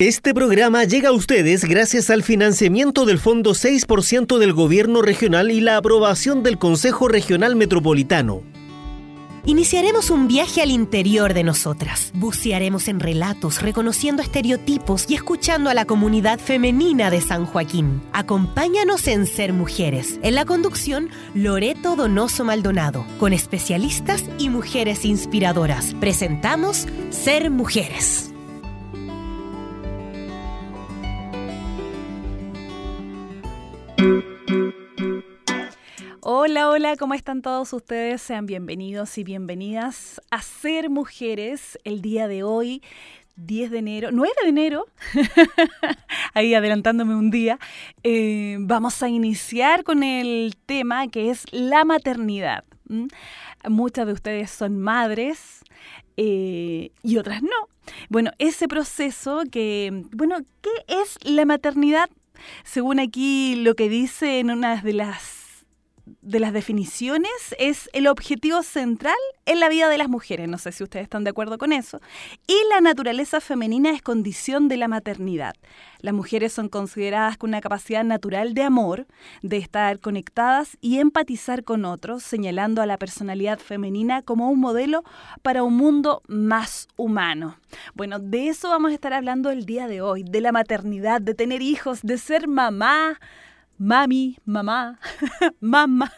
Este programa llega a ustedes gracias al financiamiento del Fondo 6% del Gobierno Regional y la aprobación del Consejo Regional Metropolitano. Iniciaremos un viaje al interior de nosotras. Bucearemos en relatos, reconociendo estereotipos y escuchando a la comunidad femenina de San Joaquín. Acompáñanos en Ser Mujeres. En la conducción, Loreto Donoso Maldonado, con especialistas y mujeres inspiradoras. Presentamos Ser Mujeres. Hola, hola, ¿cómo están todos ustedes? Sean bienvenidos y bienvenidas a Ser Mujeres el día de hoy. 10 de enero, 9 de enero, ahí adelantándome un día, eh, vamos a iniciar con el tema que es la maternidad. Muchas de ustedes son madres eh, y otras no. Bueno, ese proceso que, bueno, ¿qué es la maternidad? Según aquí lo que dice en una de las de las definiciones es el objetivo central en la vida de las mujeres. No sé si ustedes están de acuerdo con eso. Y la naturaleza femenina es condición de la maternidad. Las mujeres son consideradas con una capacidad natural de amor, de estar conectadas y empatizar con otros, señalando a la personalidad femenina como un modelo para un mundo más humano. Bueno, de eso vamos a estar hablando el día de hoy, de la maternidad, de tener hijos, de ser mamá mami, mamá, mamá.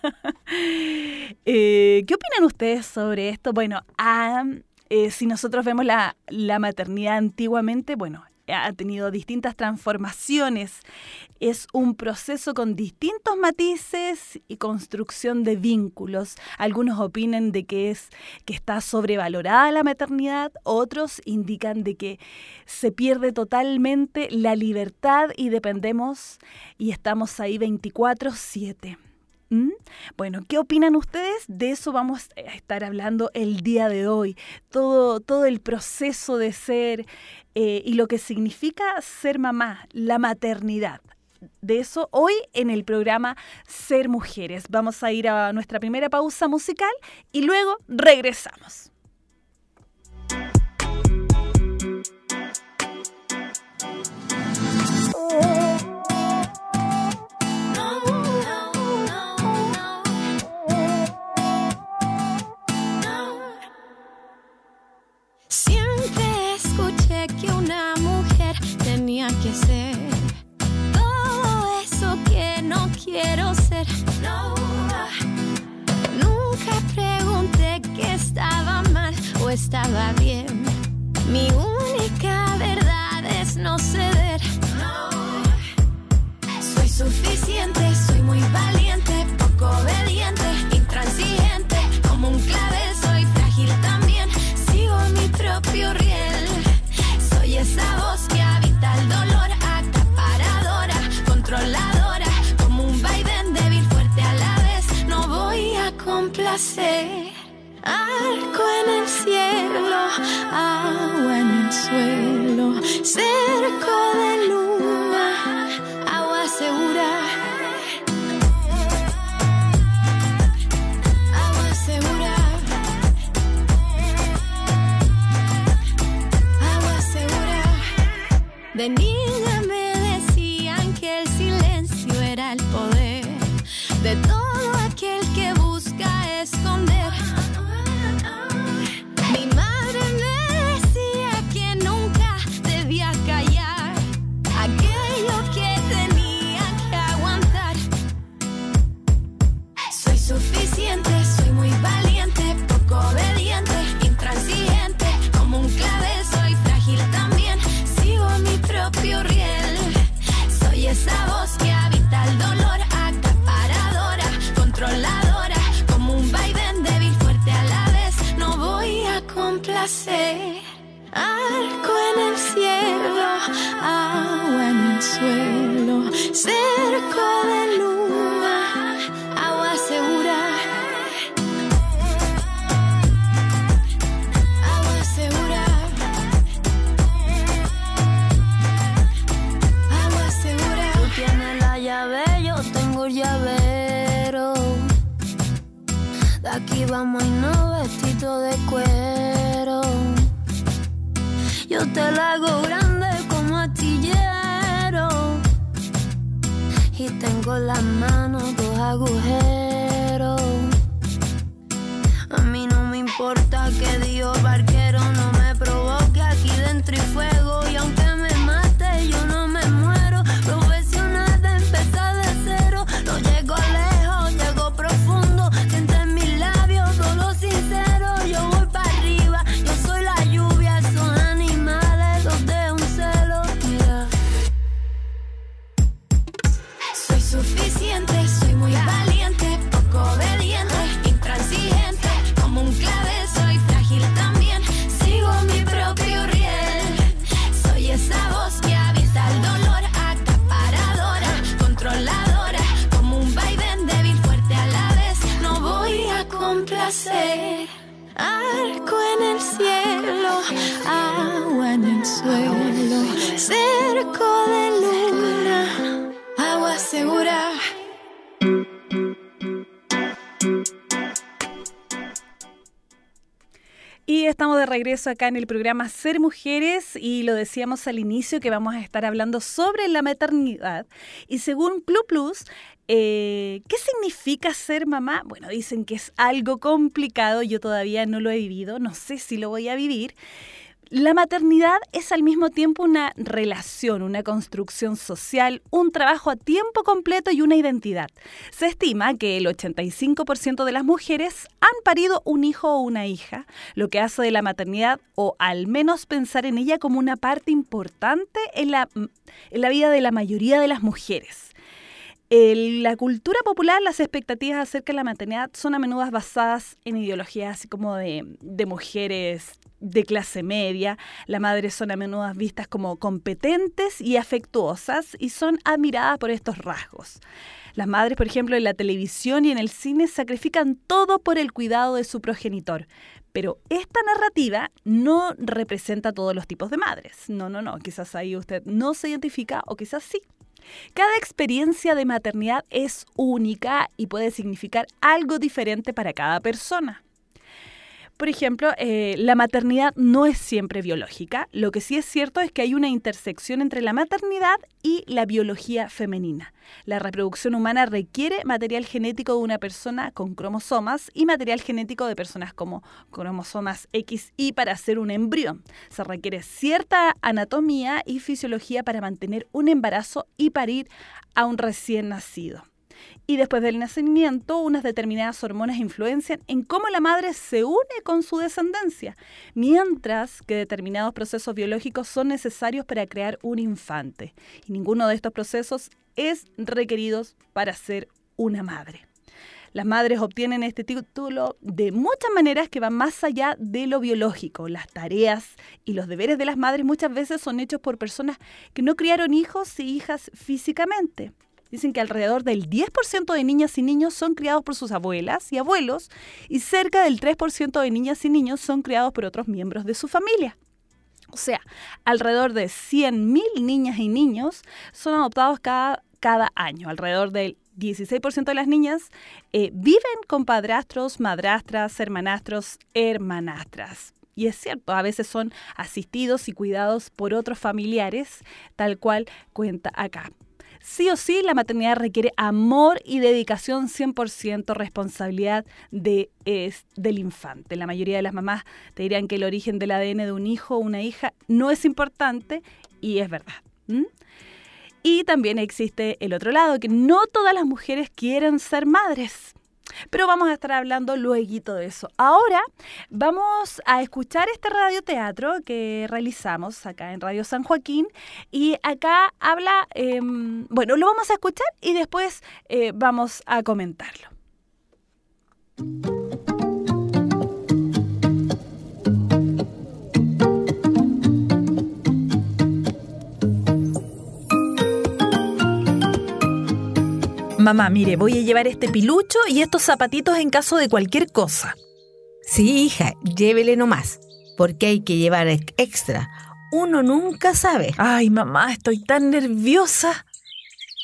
Eh, ¿Qué opinan ustedes sobre esto? Bueno, ah, eh, si nosotros vemos la, la maternidad antiguamente, bueno, ha tenido distintas transformaciones. Es un proceso con distintos matices y construcción de vínculos. Algunos opinan de que es que está sobrevalorada la maternidad, otros indican de que se pierde totalmente la libertad y dependemos y estamos ahí 24/7. ¿Mm? Bueno, ¿qué opinan ustedes? De eso vamos a estar hablando el día de hoy. Todo, todo el proceso de ser eh, y lo que significa ser mamá, la maternidad. De eso hoy en el programa Ser Mujeres. Vamos a ir a nuestra primera pausa musical y luego regresamos. Que ser todo eso que no quiero ser. Nunca pregunté que estaba mal o estaba bien. Mi única verdad es no ceder. Soy suficiente, soy muy valiente, poco obediente, intransigente, como un clavel, Arco en el cielo, agua en el suelo, cerco de luna, agua segura. Agua segura. Agua segura. De arco en el cielo, agua en el suelo, cerco de luna, agua segura. Agua segura. Agua segura. Tú tienes la llave, yo tengo el llavero. De aquí vamos a irnos vestido de cuero. Yo te la hago grande como astillero. Y tengo en las manos dos agujeros. A mí no me importa que Dios barquero no me provoque aquí dentro y fuego. Y aunque regreso acá en el programa Ser Mujeres y lo decíamos al inicio que vamos a estar hablando sobre la maternidad. Y según Plus, eh, ¿qué significa ser mamá? Bueno, dicen que es algo complicado, yo todavía no lo he vivido, no sé si lo voy a vivir. La maternidad es al mismo tiempo una relación, una construcción social, un trabajo a tiempo completo y una identidad. Se estima que el 85% de las mujeres han parido un hijo o una hija, lo que hace de la maternidad, o al menos pensar en ella como una parte importante en la, en la vida de la mayoría de las mujeres. En la cultura popular, las expectativas acerca de la maternidad son a menudo basadas en ideologías así como de, de mujeres de clase media. Las madres son a menudo vistas como competentes y afectuosas y son admiradas por estos rasgos. Las madres, por ejemplo, en la televisión y en el cine sacrifican todo por el cuidado de su progenitor. Pero esta narrativa no representa todos los tipos de madres. No, no, no. Quizás ahí usted no se identifica o quizás sí. Cada experiencia de maternidad es única y puede significar algo diferente para cada persona. Por ejemplo, eh, la maternidad no es siempre biológica. Lo que sí es cierto es que hay una intersección entre la maternidad y la biología femenina. La reproducción humana requiere material genético de una persona con cromosomas y material genético de personas como cromosomas X y para hacer un embrión. Se requiere cierta anatomía y fisiología para mantener un embarazo y parir a un recién nacido y después del nacimiento unas determinadas hormonas influencian en cómo la madre se une con su descendencia, mientras que determinados procesos biológicos son necesarios para crear un infante. Y ninguno de estos procesos es requerido para ser una madre. Las madres obtienen este título de muchas maneras que van más allá de lo biológico. Las tareas y los deberes de las madres muchas veces son hechos por personas que no criaron hijos y hijas físicamente. Dicen que alrededor del 10% de niñas y niños son criados por sus abuelas y abuelos y cerca del 3% de niñas y niños son criados por otros miembros de su familia. O sea, alrededor de 100.000 niñas y niños son adoptados cada, cada año. Alrededor del 16% de las niñas eh, viven con padrastros, madrastras, hermanastros, hermanastras. Y es cierto, a veces son asistidos y cuidados por otros familiares, tal cual cuenta acá. Sí o sí, la maternidad requiere amor y dedicación 100%, responsabilidad de, es, del infante. La mayoría de las mamás te dirían que el origen del ADN de un hijo o una hija no es importante y es verdad. Y también existe el otro lado, que no todas las mujeres quieren ser madres. Pero vamos a estar hablando luego de eso. Ahora vamos a escuchar este radioteatro que realizamos acá en Radio San Joaquín. Y acá habla, eh, bueno, lo vamos a escuchar y después eh, vamos a comentarlo. Mamá, mire, voy a llevar este pilucho y estos zapatitos en caso de cualquier cosa. Sí, hija, llévele nomás, porque hay que llevar ex- extra. Uno nunca sabe. Ay, mamá, estoy tan nerviosa.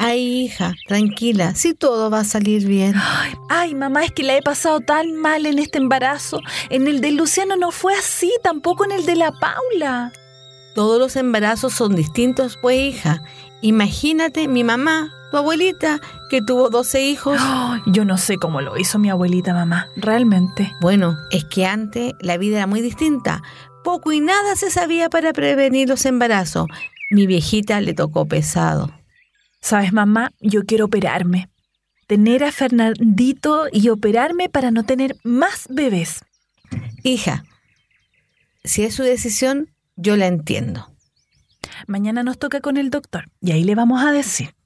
Ay, hija, tranquila, si todo va a salir bien. Ay, ay, mamá, es que la he pasado tan mal en este embarazo. En el de Luciano no fue así, tampoco en el de la Paula. Todos los embarazos son distintos, pues, hija. Imagínate mi mamá Tu abuelita, que tuvo 12 hijos. yo no sé cómo lo hizo mi abuelita, mamá, realmente. Bueno, es que antes la vida era muy distinta. Poco y nada se sabía para prevenir los embarazos. Mi viejita le tocó pesado. Sabes, mamá, yo quiero operarme. Tener a Fernandito y operarme para no tener más bebés. Hija, si es su decisión, yo la entiendo. Mañana nos toca con el doctor y ahí le vamos a decir.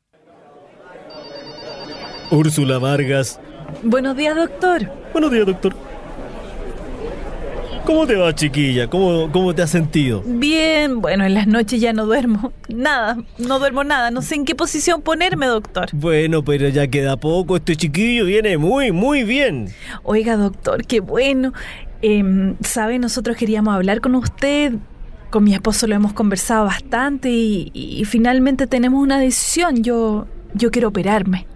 Úrsula Vargas. Buenos días, doctor. Buenos días, doctor. ¿Cómo te va, chiquilla? ¿Cómo, ¿Cómo te has sentido? Bien, bueno, en las noches ya no duermo. Nada, no duermo nada. No sé en qué posición ponerme, doctor. Bueno, pero ya queda poco. Este chiquillo viene muy, muy bien. Oiga, doctor, qué bueno. Eh, ¿Sabe? Nosotros queríamos hablar con usted. Con mi esposo lo hemos conversado bastante y, y finalmente tenemos una decisión. Yo, yo quiero operarme.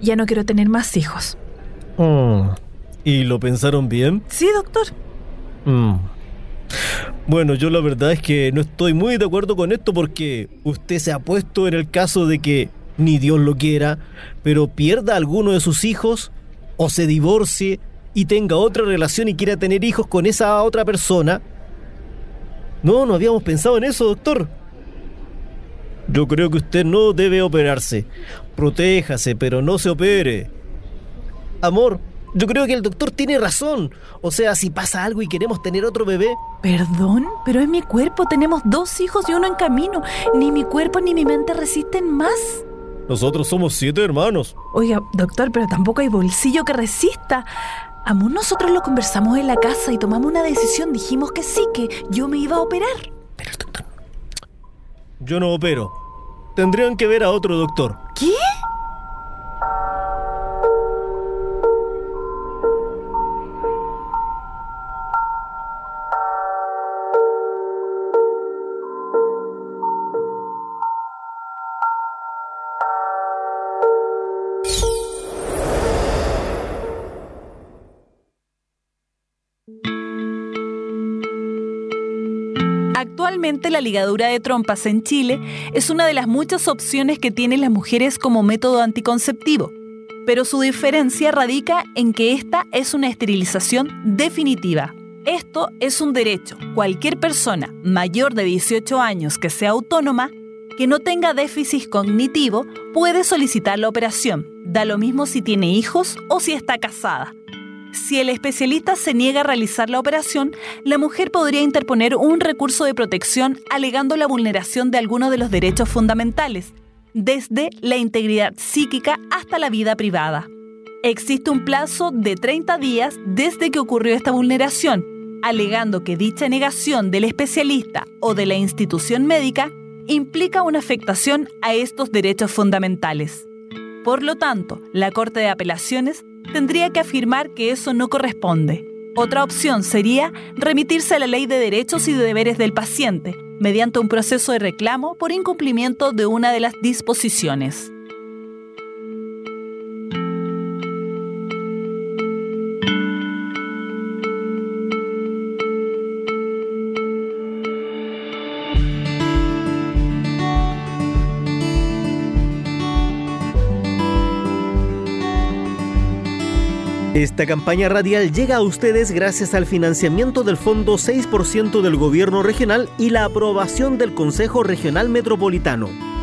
Ya no quiero tener más hijos. Oh. ¿Y lo pensaron bien? Sí, doctor. Mm. Bueno, yo la verdad es que no estoy muy de acuerdo con esto porque usted se ha puesto en el caso de que ni Dios lo quiera, pero pierda alguno de sus hijos o se divorcie y tenga otra relación y quiera tener hijos con esa otra persona. No, no habíamos pensado en eso, doctor. Yo creo que usted no debe operarse. Protéjase, pero no se opere. Amor, yo creo que el doctor tiene razón. O sea, si pasa algo y queremos tener otro bebé. Perdón, pero es mi cuerpo. Tenemos dos hijos y uno en camino. Ni mi cuerpo ni mi mente resisten más. Nosotros somos siete hermanos. Oiga, doctor, pero tampoco hay bolsillo que resista. Amor, nosotros lo conversamos en la casa y tomamos una decisión. Dijimos que sí, que yo me iba a operar. Pero el doctor... Yo no opero. Tendrían que ver a otro doctor. ¿Qué? Actualmente la ligadura de trompas en Chile es una de las muchas opciones que tienen las mujeres como método anticonceptivo, pero su diferencia radica en que esta es una esterilización definitiva. Esto es un derecho. Cualquier persona mayor de 18 años que sea autónoma, que no tenga déficit cognitivo, puede solicitar la operación. Da lo mismo si tiene hijos o si está casada. Si el especialista se niega a realizar la operación, la mujer podría interponer un recurso de protección alegando la vulneración de algunos de los derechos fundamentales, desde la integridad psíquica hasta la vida privada. Existe un plazo de 30 días desde que ocurrió esta vulneración, alegando que dicha negación del especialista o de la institución médica implica una afectación a estos derechos fundamentales. Por lo tanto, la Corte de Apelaciones tendría que afirmar que eso no corresponde. Otra opción sería remitirse a la ley de derechos y de deberes del paciente, mediante un proceso de reclamo por incumplimiento de una de las disposiciones. Esta campaña radial llega a ustedes gracias al financiamiento del Fondo 6% del Gobierno Regional y la aprobación del Consejo Regional Metropolitano.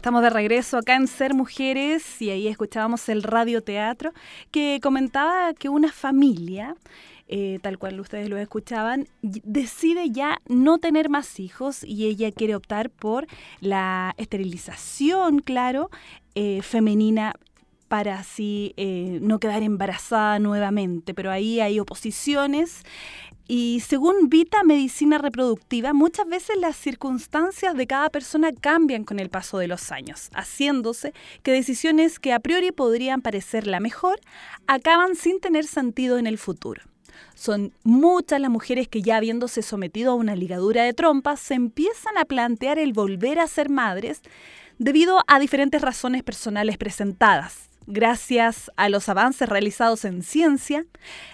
Estamos de regreso acá en Ser Mujeres y ahí escuchábamos el radioteatro que comentaba que una familia, eh, tal cual ustedes lo escuchaban, decide ya no tener más hijos y ella quiere optar por la esterilización, claro, eh, femenina para así eh, no quedar embarazada nuevamente, pero ahí hay oposiciones y según Vita Medicina Reproductiva, muchas veces las circunstancias de cada persona cambian con el paso de los años, haciéndose que decisiones que a priori podrían parecer la mejor acaban sin tener sentido en el futuro. Son muchas las mujeres que ya habiéndose sometido a una ligadura de trompas se empiezan a plantear el volver a ser madres debido a diferentes razones personales presentadas gracias a los avances realizados en ciencia,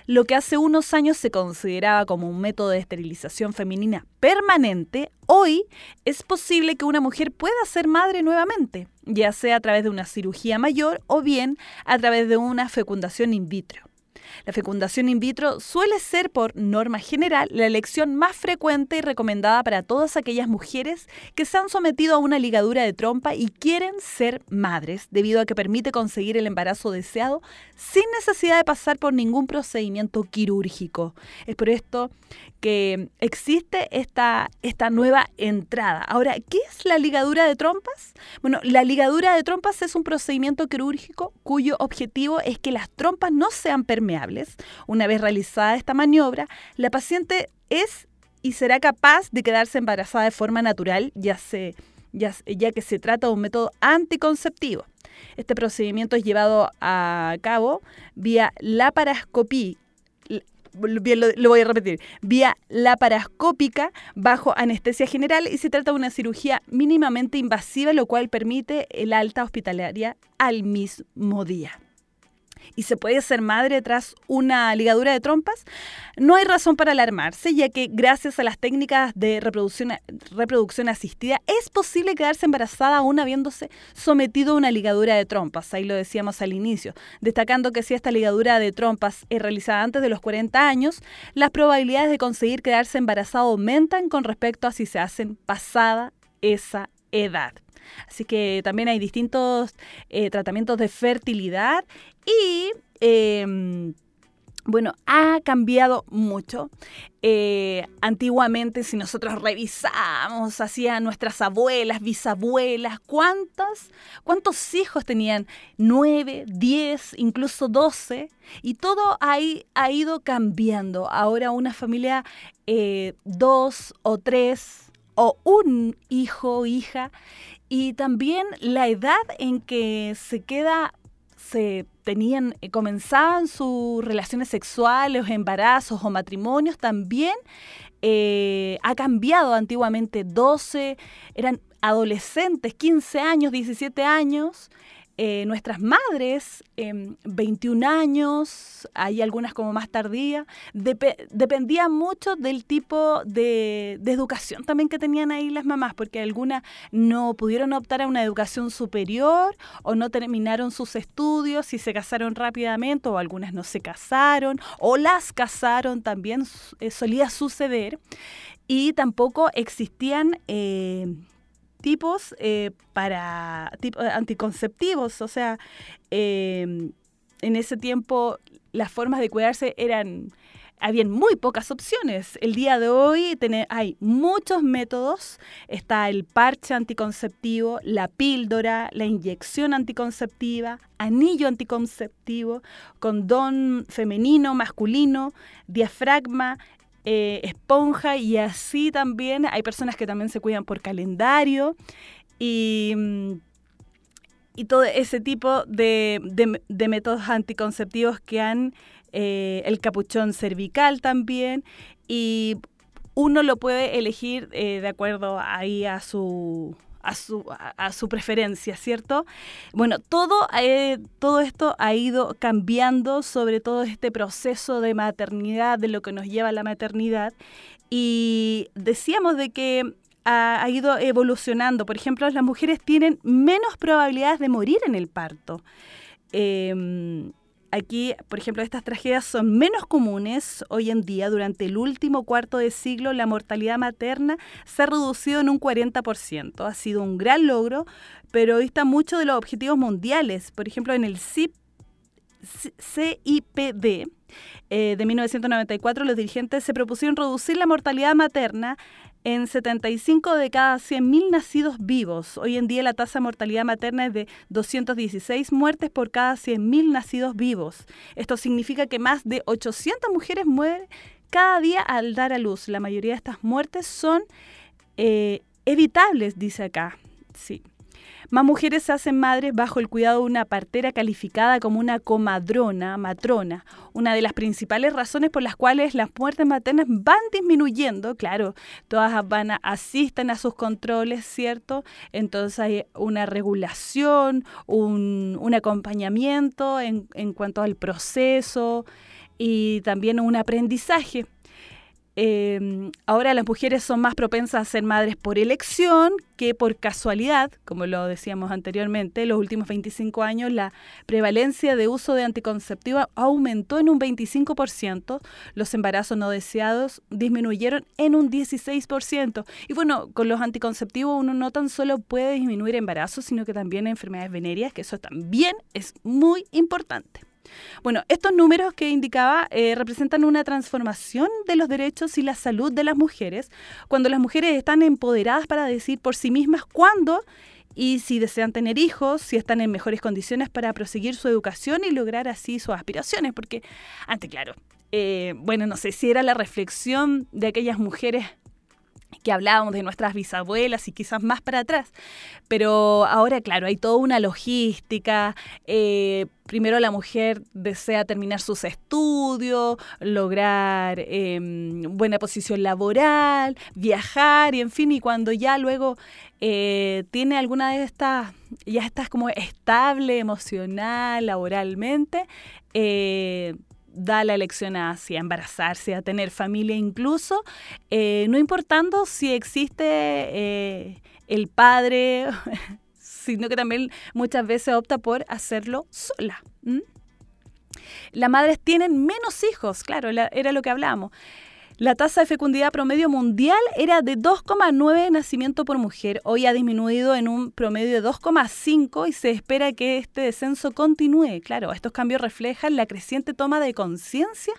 lo que hace unos años se consideraba como un método de esterilización femenina permanente, hoy es posible que una mujer pueda ser madre nuevamente, ya sea a través de una cirugía mayor o bien a través de una fecundación in vitro. La fecundación in vitro suele ser, por norma general, la elección más frecuente y recomendada para todas aquellas mujeres que se han sometido a una ligadura de trompa y quieren ser madres, debido a que permite conseguir el embarazo deseado sin necesidad de pasar por ningún procedimiento quirúrgico. Es por esto que existe esta, esta nueva entrada. Ahora, ¿qué es la ligadura de trompas? Bueno, la ligadura de trompas es un procedimiento quirúrgico cuyo objetivo es que las trompas no sean permeables. Una vez realizada esta maniobra, la paciente es y será capaz de quedarse embarazada de forma natural, ya, ya, ya que se trata de un método anticonceptivo. Este procedimiento es llevado a cabo vía laparoscopía, bien lo, voy a repetir, vía laparoscópica bajo anestesia general y se trata de una cirugía mínimamente invasiva, lo cual permite el alta hospitalaria al mismo día y se puede ser madre tras una ligadura de trompas, no hay razón para alarmarse, ya que gracias a las técnicas de reproducción, reproducción asistida es posible quedarse embarazada aún habiéndose sometido a una ligadura de trompas. Ahí lo decíamos al inicio, destacando que si esta ligadura de trompas es realizada antes de los 40 años, las probabilidades de conseguir quedarse embarazada aumentan con respecto a si se hacen pasada esa edad. Así que también hay distintos eh, tratamientos de fertilidad y... Em, bueno, ha cambiado mucho. Eh, antiguamente, si nosotros revisamos hacia nuestras abuelas, bisabuelas, ¿cuántos, ¿cuántos hijos tenían? Nueve, diez, incluso doce. Y todo ahí ha ido cambiando. Ahora una familia, eh, dos o tres o un hijo o hija y también la edad en que se queda, se tenían, eh, comenzaban sus relaciones sexuales, embarazos o matrimonios, también eh, ha cambiado antiguamente. 12, eran adolescentes, 15 años, 17 años, eh, nuestras madres, 21 em, años, hay algunas como más tardías, dependía mucho del tipo de, educación también que tenían ahí las mamás, porque algunas no pudieron optar a una educación superior o no terminaron sus estudios y se casaron rápidamente, o algunas no se casaron, o las casaron también, eh, solía suceder, y tampoco existían... Tipos eh, para eh, anticonceptivos. O sea, em, en ese tiempo las formas de cuidarse eran habían muy pocas opciones. El día de hoy hay muchos métodos. Está el parche anticonceptivo, la píldora, la inyección anticonceptiva, anillo anticonceptivo, condón femenino, masculino, diafragma, eh, esponja y así también. Hay personas que también se cuidan por calendario y, mm, y todo ese tipo de, métodos anticonceptivos que han eh, el capuchón cervical también. Y uno lo puede elegir eh, de acuerdo ahí a su a su, a, su preferencia, ¿cierto? Bueno, todo, eh, todo esto ha ido cambiando sobre todo este proceso de maternidad, de lo que nos lleva a la maternidad. Y decíamos de que ha, ido evolucionando. Por ejemplo, las mujeres tienen menos probabilidades de morir en el parto. Em, Aquí, por ejemplo, estas tragedias son menos comunes hoy en día. Durante el último cuarto de siglo, la mortalidad materna se ha reducido en un 40%. Ha sido un gran logro, pero está mucho de los objetivos mundiales. Por ejemplo, en el CIP, CIPD eh, de 1994, los dirigentes se propusieron reducir la mortalidad materna en 75 de cada 100.000 nacidos vivos. Hoy en día la tasa de mortalidad materna es de 216 muertes por cada 100.000 nacidos vivos. Esto significa que más de 800 mujeres mueren cada día al dar a luz. La mayoría de estas muertes son eh, evitables, dice acá. Sí. Más mujeres se hacen madres bajo el cuidado de una partera calificada como una comadrona, matrona. Una de las principales razones por las cuales las muertes maternas van disminuyendo, claro, todas van a, asisten a sus controles, ¿cierto? Entonces hay una regulación, un, un acompañamiento en, en cuanto al proceso y también un aprendizaje. Eh, ahora las mujeres son más propensas a ser madres por elección que por casualidad, como lo decíamos anteriormente, en los últimos 25 años la prevalencia de uso de anticonceptiva aumentó en un 25%, los embarazos no deseados disminuyeron en un 16%. Y bueno, con los anticonceptivos uno no tan solo puede disminuir embarazos, sino que también enfermedades venéreas, que eso también es muy importante. Bueno, estos números que indicaba eh, representan una transformación de los derechos y la salud de las mujeres cuando las mujeres están empoderadas para decir por sí mismas cuándo y si desean tener hijos, si están en mejores condiciones para proseguir su educación y lograr así sus aspiraciones, porque antes, claro, eh, bueno, no sé si era la reflexión de aquellas mujeres que hablábamos de nuestras bisabuelas y quizás más para atrás. Pero ahora, claro, hay toda una logística. Eh, primero la mujer desea terminar sus estudios, lograr em, buena posición laboral, viajar y en fin, y cuando ya luego eh, tiene alguna de estas, ya estás como estable emocional, laboralmente, eh, da la elección hacia embarazarse, a tener familia incluso, eh, no importando si existe eh, el padre, sino que también muchas veces opta por hacerlo sola. Las madres tienen menos hijos, claro, era lo que hablábamos. La tasa de fecundidad promedio mundial era de 2,9 nacimiento por mujer. Hoy ha disminuido en un promedio de 2,5 y se espera que este descenso continúe. Claro, estos cambios reflejan la creciente toma de conciencia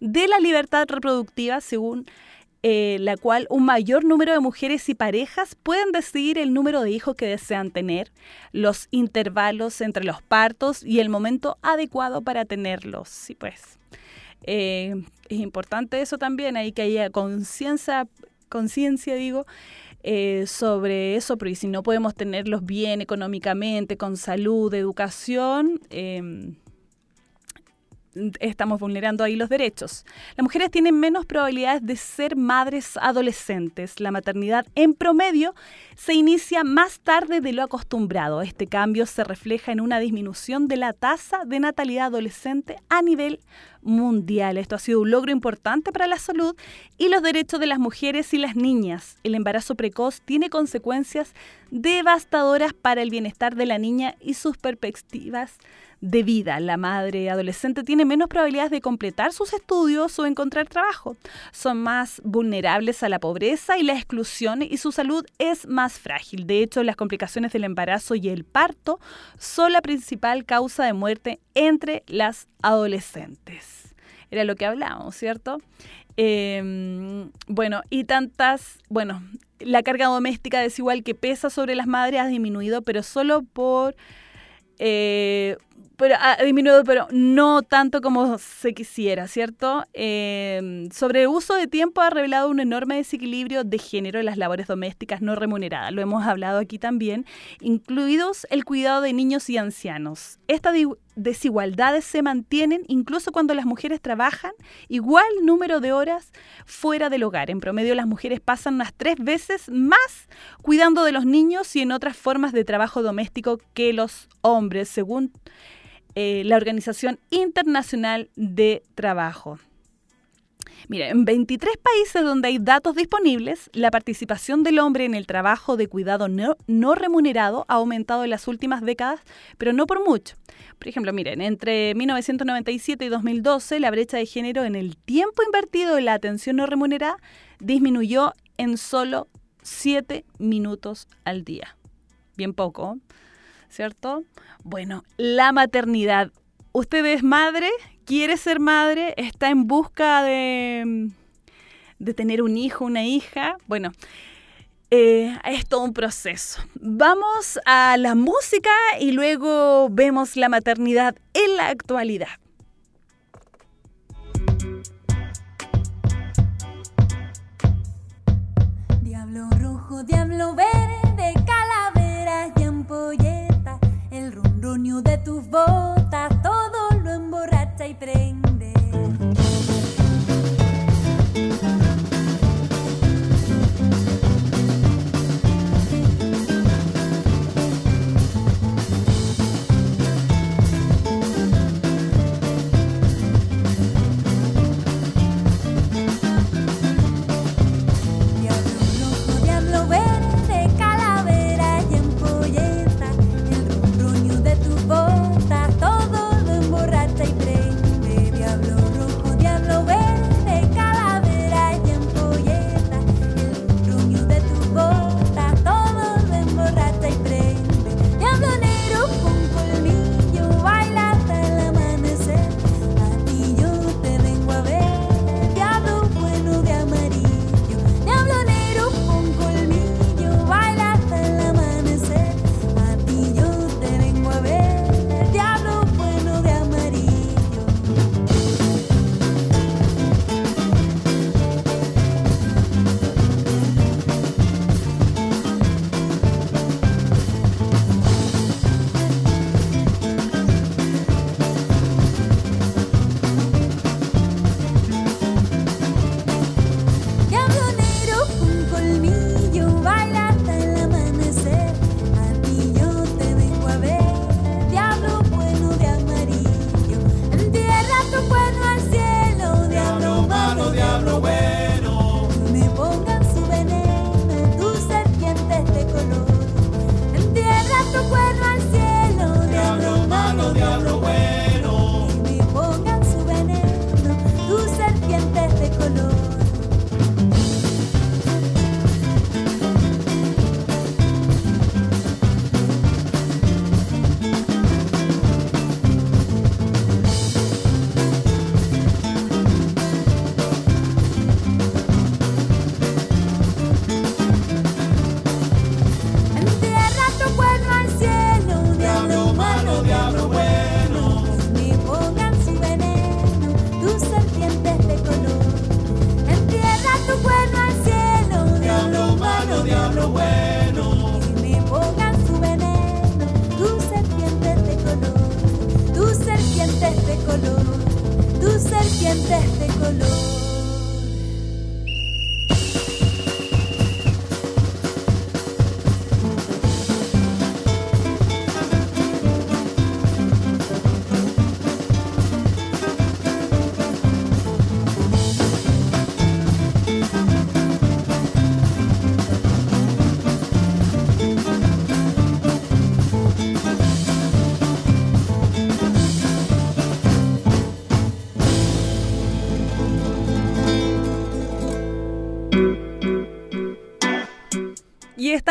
de la libertad reproductiva, según eh, la cual un mayor número de mujeres y parejas pueden decidir el número de hijos que desean tener, los intervalos entre los partos y el momento adecuado para tenerlos. Sí, pues. Eh, es importante eso también, hay que haya conciencia, conciencia digo, eh, sobre eso, porque si no podemos tenerlos bien económicamente, con salud, educación, eh, estamos vulnerando ahí los derechos. Las mujeres tienen menos probabilidades de ser madres adolescentes. La maternidad en promedio se inicia más tarde de lo acostumbrado. Este cambio se refleja en una disminución de la tasa de natalidad adolescente a nivel mundial. Esto ha sido un logro importante para la salud y los derechos de las mujeres y las niñas. El embarazo precoz tiene consecuencias devastadoras para el bienestar de la niña y sus perspectivas de vida. La madre adolescente tiene menos probabilidades de completar sus estudios o encontrar trabajo. Son más vulnerables a la pobreza y la exclusión y su salud es más frágil. De hecho, las complicaciones del embarazo y el parto son la principal causa de muerte entre las adolescentes. Era lo que hablábamos, ¿cierto? Em, bueno, y tantas, bueno, la carga doméstica desigual que pesa sobre las madres ha disminuido, pero solo por eh, pero ha disminuido, pero no tanto como se quisiera, ¿cierto? Eh, sobre uso de tiempo ha revelado un enorme desequilibrio de género en las labores domésticas no remuneradas. Lo hemos hablado aquí también, incluidos el cuidado de niños y ancianos. Estas desigualdades se mantienen incluso cuando las mujeres trabajan igual número de horas fuera del hogar. En promedio las mujeres pasan unas tres veces más cuidando de los niños y en otras formas de trabajo doméstico que los hombres, según eh, la Organización Internacional de Trabajo. Mira, en 23 países donde hay datos disponibles, la participación del hombre en el trabajo de cuidado no, remunerado ha aumentado en las últimas décadas, pero no por mucho. Por ejemplo, miren, entre 1997 y 2012, la brecha de género en el tiempo invertido en la atención no remunerada disminuyó en solo 7 minutos al día. Bien poco. ¿cierto? Bueno, la maternidad. Usted es madre, quiere ser madre, está en busca de, de tener un hijo, una hija. Bueno, eh, es todo un proceso. Vamos a la música y luego vemos la maternidad en la actualidad. Diablo rojo, diablo verde, calaveras y ampollas Aquí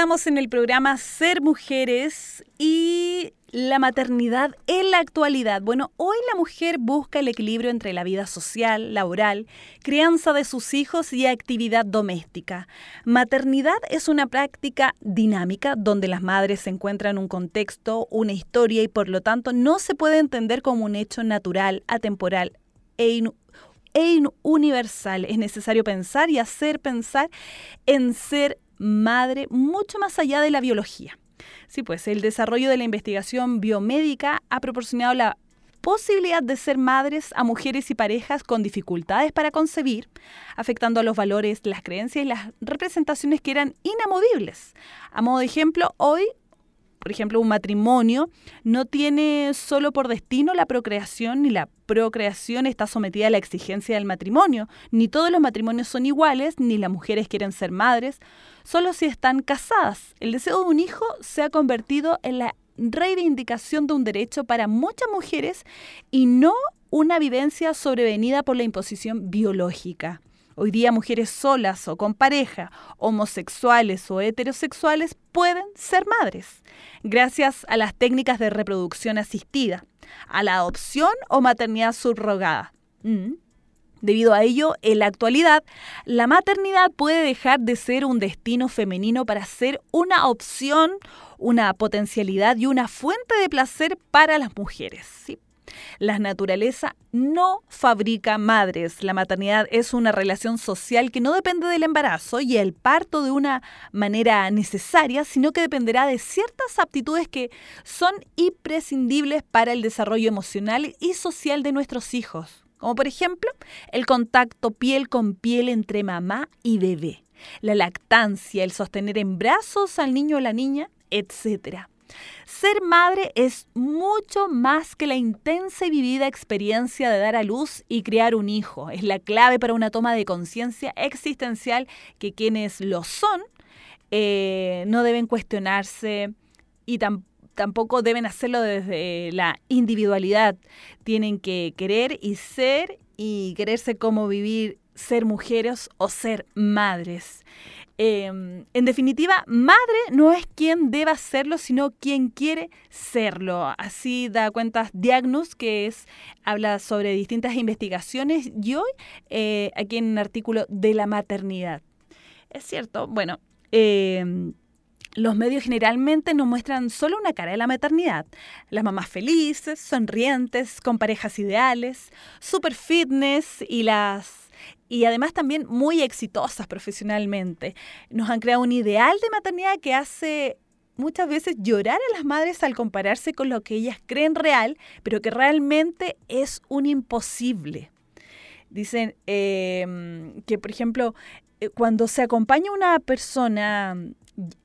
estamos en el programa Ser Mujeres y la maternidad en la actualidad. Bueno, hoy la mujer busca el equilibrio entre la vida social, laboral, crianza de sus hijos y actividad doméstica. Maternidad es una práctica dinámica donde las madres se encuentran en un contexto, una historia y por lo tanto no se puede entender como un hecho natural, atemporal e, e universal. Es necesario pensar y hacer pensar en ser madre mucho más allá de la biología. Sí, pues el desarrollo de la investigación biomédica ha proporcionado la posibilidad de ser madres a mujeres y parejas con dificultades para concebir, afectando a los valores, las creencias y las representaciones que eran inamovibles. A modo de ejemplo, hoy por ejemplo, un matrimonio no tiene solo por destino la procreación, ni la procreación está sometida a la exigencia del matrimonio. Ni todos los matrimonios son iguales, ni las mujeres quieren ser madres, solo si están casadas. El deseo de un hijo se ha convertido en la reivindicación de un derecho para muchas mujeres y no una vivencia sobrevenida por la imposición biológica. Hoy día mujeres solas o con pareja, homosexuales o heterosexuales pueden ser madres, gracias a las técnicas de reproducción asistida, a la adopción o maternidad subrogada. Mm. Debido a ello, en la actualidad, la maternidad puede dejar de ser un destino femenino para ser una opción, una potencialidad y una fuente de placer para las mujeres. La naturaleza no fabrica madres. La maternidad es una relación social que no depende del embarazo y el parto de una manera necesaria, sino que dependerá de ciertas aptitudes que son imprescindibles para el desarrollo emocional y social de nuestros hijos. Como por ejemplo, el contacto piel con piel entre mamá y bebé, la lactancia, el sostener en brazos al niño o la niña, etc. Ser madre es mucho más que la intensa y vivida experiencia de dar a luz y criar un hijo. Es la clave para una toma de conciencia existencial que quienes lo son eh, no deben cuestionarse y tampoco deben hacerlo desde la individualidad. Tienen que querer y ser y quererse como vivir, ser mujeres o ser madres. Em, en definitiva, madre no es quien deba serlo, sino quien quiere serlo. Así da cuenta Diagnus, que es, habla sobre distintas investigaciones y hoy eh, aquí en un artículo de la maternidad. Es cierto, bueno, em, los medios generalmente nos muestran solo una cara de la maternidad. Las mamás felices, sonrientes, con parejas ideales, super fitness y las y además también muy exitosas profesionalmente. Nos han creado un ideal de maternidad que hace muchas veces llorar a las madres al compararse con lo que ellas creen real, pero que realmente es un imposible. Dicen em, que, por ejemplo, eh, cuando se acompaña a una persona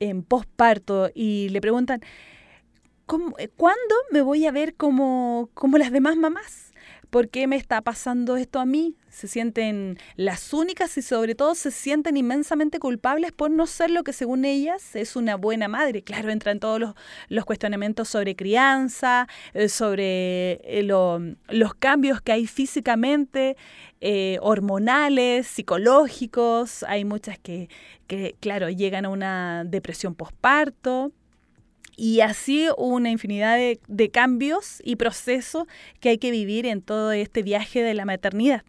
en posparto y le preguntan, eh, ¿cuándo me voy a ver como, como las demás mamás? ¿Por qué me está pasando esto a mí? Se sienten las únicas y sobre todo se sienten inmensamente culpables por no ser lo que según ellas es una buena madre. Claro, entran todos los, cuestionamientos sobre crianza, eh, sobre eh, los cambios que hay físicamente, eh, hormonales, psicológicos. Hay muchas que, que, claro, llegan a una depresión posparto y así una infinidad de, cambios y procesos que hay que vivir en todo este viaje de la maternidad.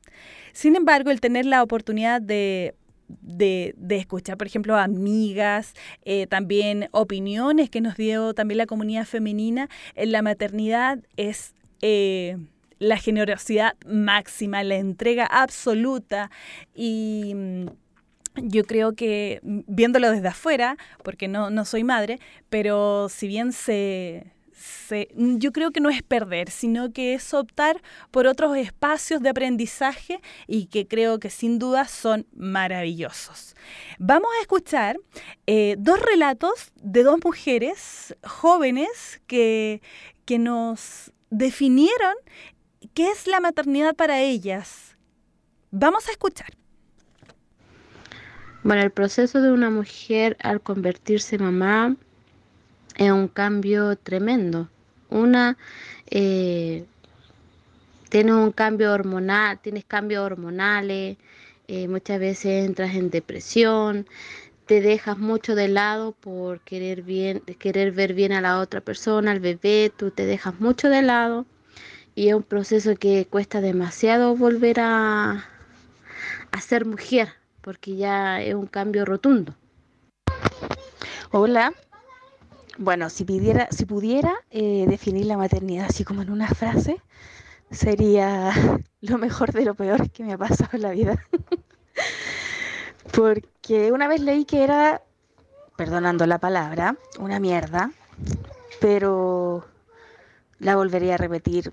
Sin embargo, el tener la oportunidad de de, escuchar, por ejemplo, amigas, eh, también opiniones que nos dio también la comunidad femenina en la maternidad es eh, la generosidad máxima, la entrega absoluta y yo creo que mm, viéndolo desde afuera, porque no, no soy madre, pero si bien se, se, mm, yo creo que no es perder, sino que es optar por otros espacios de aprendizaje y que creo que sin duda son maravillosos. Vamos a escuchar eh, dos relatos de dos mujeres jóvenes que, que nos definieron qué es la maternidad para ellas. Vamos a escuchar. Bueno, el proceso de una mujer al convertirse mamá es un cambio tremendo. Una, eh, tienes un cambio hormonal, tienes cambios hormonales, eh, muchas veces entras en depresión, te dejas mucho de lado por querer bien, querer ver bien a la otra persona, al bebé, tú te dejas mucho de lado y es un proceso que cuesta demasiado volver a, a ser mujer, porque ya es un cambio rotundo. Hola. Bueno, si, pidiera, si pudiera eh, definir la maternidad así como en una frase, sería lo mejor de lo peor que me ha pasado en la vida. Porque una vez leí que era, perdonando la palabra, una mierda, pero la volvería a repetir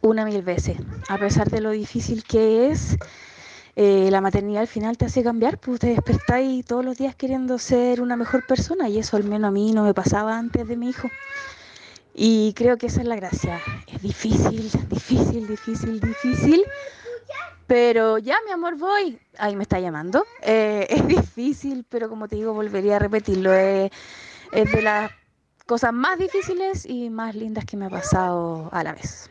una mil veces, a pesar de lo difícil que es eh, la maternidad al final te hace cambiar, pues te despertáis todos los días queriendo ser una mejor persona y eso al menos a mí no me pasaba antes de mi hijo. Y creo que esa es la gracia. Es difícil, difícil, difícil, difícil. Pero ya, mi amor, voy. Ahí me está llamando. Eh, es difícil, pero como te digo, volvería a repetirlo. es de las cosas más difíciles y más lindas que me ha pasado a la vez.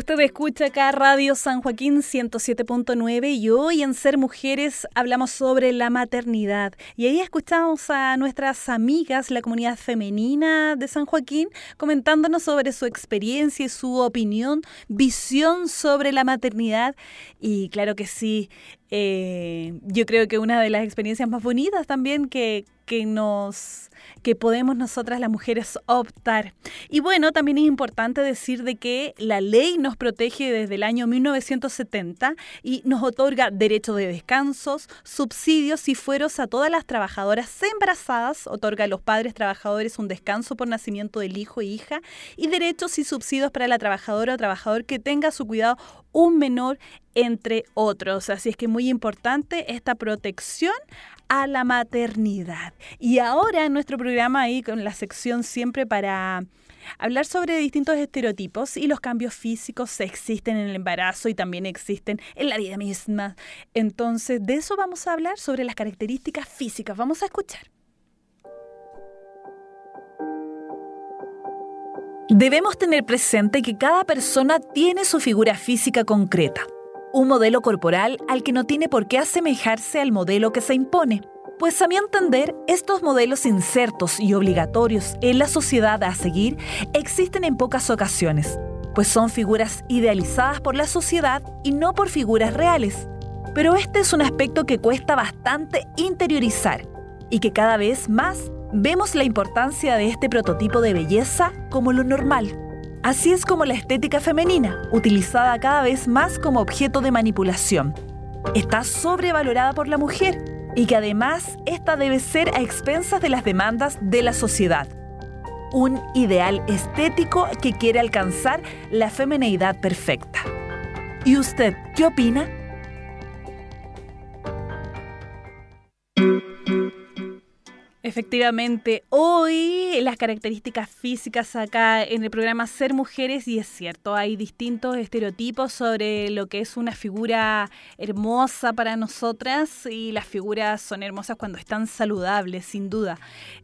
Usted escucha acá Radio San Joaquín 107.9 y hoy en Ser Mujeres hablamos sobre la maternidad. Y ahí escuchamos a nuestras amigas, la comunidad femenina de San Joaquín, comentándonos sobre su experiencia y su opinión, visión sobre la maternidad. Y claro que sí, eh, yo creo que una de las experiencias más bonitas también que, que nos que podemos nosotras las mujeres optar. Y bueno, también es importante decir de que la ley nos protege desde el año 1970 y nos otorga derecho de descansos, subsidios y fueros a todas las trabajadoras embarazadas, otorga a los padres trabajadores un descanso por nacimiento del hijo e hija y derechos y subsidios para la trabajadora o trabajador que tenga a su cuidado un menor, entre otros. Así es que muy importante esta protección a la maternidad. Y ahora en nuestro programa ahí con la sección siempre para hablar sobre distintos estereotipos y los cambios físicos existen en el embarazo y también existen en la vida misma. Entonces, de eso vamos a hablar sobre las características físicas. Vamos a escuchar. Debemos tener presente que cada persona tiene su figura física concreta, un modelo corporal al que no tiene por qué asemejarse al modelo que se impone. Pues a mi entender, estos modelos insertos y obligatorios en la sociedad a seguir existen en pocas ocasiones, pues son figuras idealizadas por la sociedad y no por figuras reales. Pero este es un aspecto que cuesta bastante interiorizar y que cada vez más vemos la importancia de este prototipo de belleza como lo normal. Así es como la estética femenina, utilizada cada vez más como objeto de manipulación, está sobrevalorada por la mujer y que además esta debe ser a expensas de las demandas de la sociedad. Un ideal estético que quiere alcanzar la femineidad perfecta. ¿Y usted qué opina? Efectivamente, hoy las características físicas acá en el programa Ser Mujeres, y es cierto, hay distintos estereotipos sobre lo que es una figura hermosa para nosotras, y las figuras son hermosas cuando están saludables, sin duda.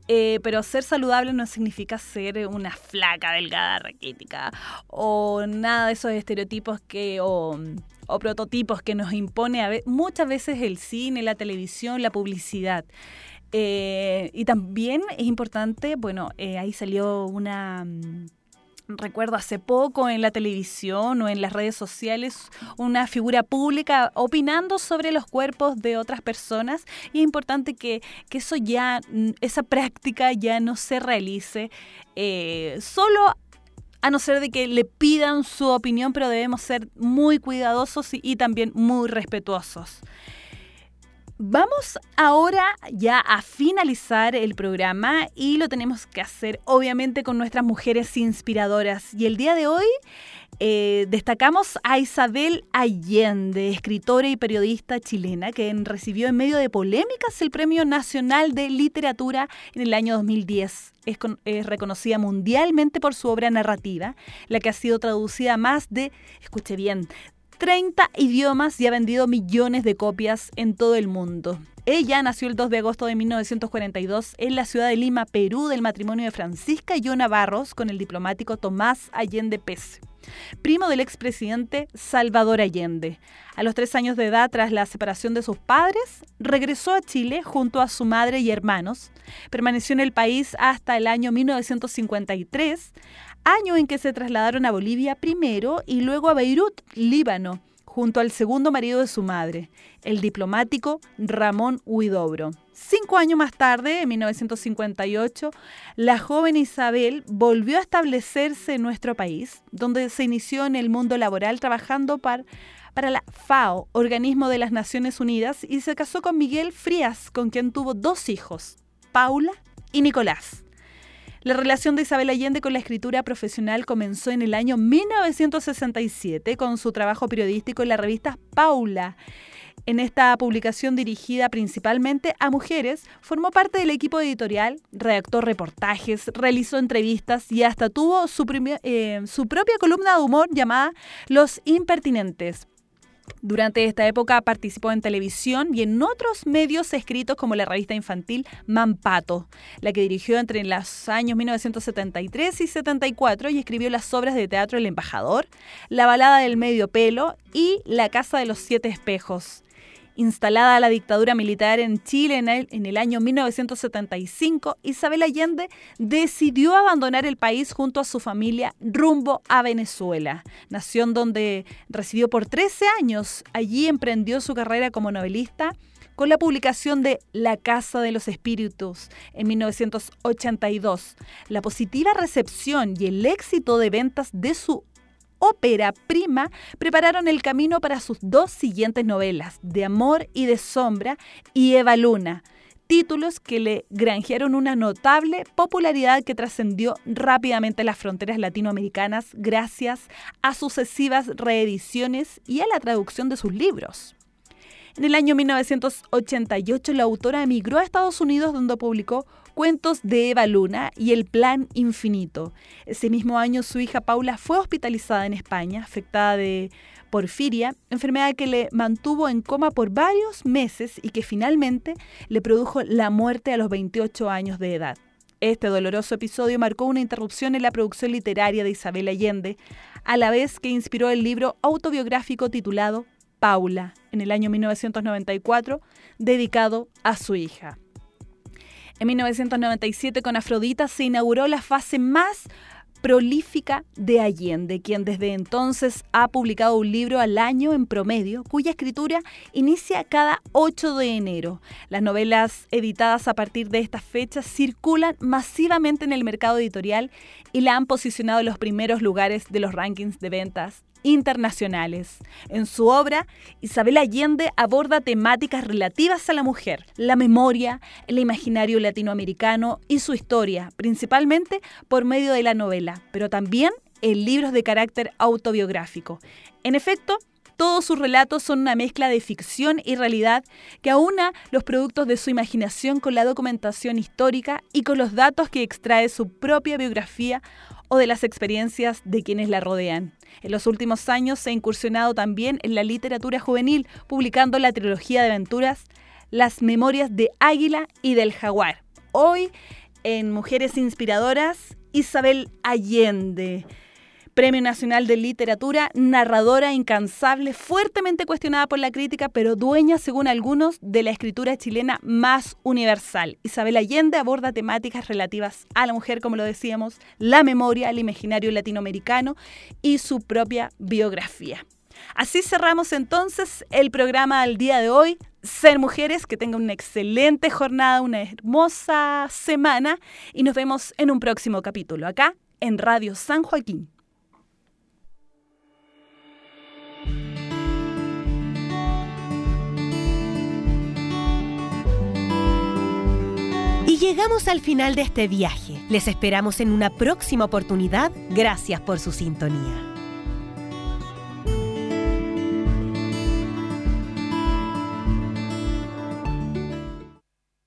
Eh, pero ser saludable no significa ser una flaca, delgada, raquítica, o nada de esos estereotipos que... O, prototipos que nos impone muchas veces el cine, la televisión, la publicidad. Eh, y también es importante, bueno, eh, ahí salió una... Mm, recuerdo hace poco en la televisión o en las redes sociales una figura pública opinando sobre los cuerpos de otras personas y es importante que, eso ya, mm, esa práctica ya no se realice eh, solo a no ser de que le pidan su opinión, pero debemos ser muy cuidadosos y también muy respetuosos. Vamos ahora ya a finalizar el programa y lo tenemos que hacer obviamente con nuestras mujeres inspiradoras. Y el día de hoy eh, destacamos a Isabel Allende, escritora y periodista chilena, que recibió en medio de polémicas el Premio Nacional de Literatura en el año 2010. Es, es, reconocida mundialmente por su obra narrativa, la que ha sido traducida más de, escuche bien, 30 idiomas y ha vendido millones de copias en todo el mundo. Ella nació el 2 de agosto de 1942 en la ciudad de Lima, Perú, del matrimonio de Francisca Yona Barros con el diplomático Tomás Allende Pez, primo del expresidente Salvador Allende. A los tres años de edad, tras la separación de sus padres, regresó a Chile junto a su madre y hermanos. Permaneció en el país hasta el año 1953, año en que se trasladaron a Bolivia primero y luego a Beirut, Líbano, junto al segundo marido de su madre, el diplomático Ramón Huidobro. Cinco años más tarde, en 1958, la joven Isabel volvió a establecerse en nuestro país, donde se inició en el mundo laboral trabajando para, para la FAO, organismo de las Naciones Unidas, y se casó con Miguel Frías, con quien tuvo dos hijos, Paula y Nicolás. La relación de Isabel Allende con la escritura profesional comenzó en el año 1967 con su trabajo periodístico en la revista Paula. En esta publicación dirigida principalmente a mujeres, formó parte del equipo editorial, redactó reportajes, realizó entrevistas y hasta tuvo su, eh, su propia columna de humor llamada Los Impertinentes. Durante esta época participó en televisión y en otros medios escritos como la revista infantil Mampato, la que dirigió entre los años 1973 y 74 y escribió las obras de teatro El Embajador, La balada del medio pelo y La casa de los siete espejos instalada la dictadura militar en Chile en el, año 1975, Isabel Allende decidió abandonar el país junto a su familia rumbo a Venezuela, nación donde residió por 13 años. Allí emprendió su carrera como novelista con la publicación de La Casa de los Espíritus en 1982. La positiva recepción y el éxito de ventas de su ópera prima prepararon el camino para sus dos siguientes novelas, De Amor y de Sombra y Eva Luna, títulos que le granjearon una notable popularidad que trascendió rápidamente las fronteras latinoamericanas gracias a sucesivas reediciones y a la traducción de sus libros. En el año 1988 la autora emigró a Estados Unidos donde publicó Cuentos de Eva Luna y El Plan Infinito. Ese mismo año su hija Paula fue hospitalizada en España, afectada de porfiria, enfermedad que le mantuvo en coma por varios meses y que finalmente le produjo la muerte a los 28 años de edad. Este doloroso episodio marcó una interrupción en la producción literaria de Isabel Allende, a la vez que inspiró el libro autobiográfico titulado Paula, en el año 1994, dedicado a su hija. En 1997 con Afrodita se inauguró la fase más prolífica de Allende, quien desde entonces ha publicado un libro al año en promedio, cuya escritura inicia cada 8 de enero. Las novelas editadas a partir de estas fechas circulan masivamente en el mercado editorial y la han posicionado en los primeros lugares de los rankings de ventas internacionales. En su obra, Isabel Allende aborda temáticas relativas a la mujer, la memoria, el imaginario latinoamericano y su historia, principalmente por medio de la novela, pero también en libros de carácter autobiográfico. En efecto, todos sus relatos son una mezcla de ficción y realidad que aúna los productos de su imaginación con la documentación histórica y con los datos que extrae su propia biografía o de las experiencias de quienes la rodean. En los últimos años se ha incursionado también en la literatura juvenil, publicando la trilogía de aventuras Las Memorias de Águila y del Jaguar. Hoy, en Mujeres Inspiradoras, Isabel Allende. Premio Nacional de Literatura, narradora incansable, fuertemente cuestionada por la crítica, pero dueña, según algunos, de la escritura chilena más universal. Isabel Allende aborda temáticas relativas a la mujer, como lo decíamos, la memoria, el imaginario latinoamericano y su propia biografía. Así cerramos entonces el programa del día de hoy. Ser mujeres, que tengan una excelente jornada, una hermosa semana y nos vemos en un próximo capítulo acá en Radio San Joaquín. Y llegamos al final de este viaje. Les esperamos en una próxima oportunidad. Gracias por su sintonía.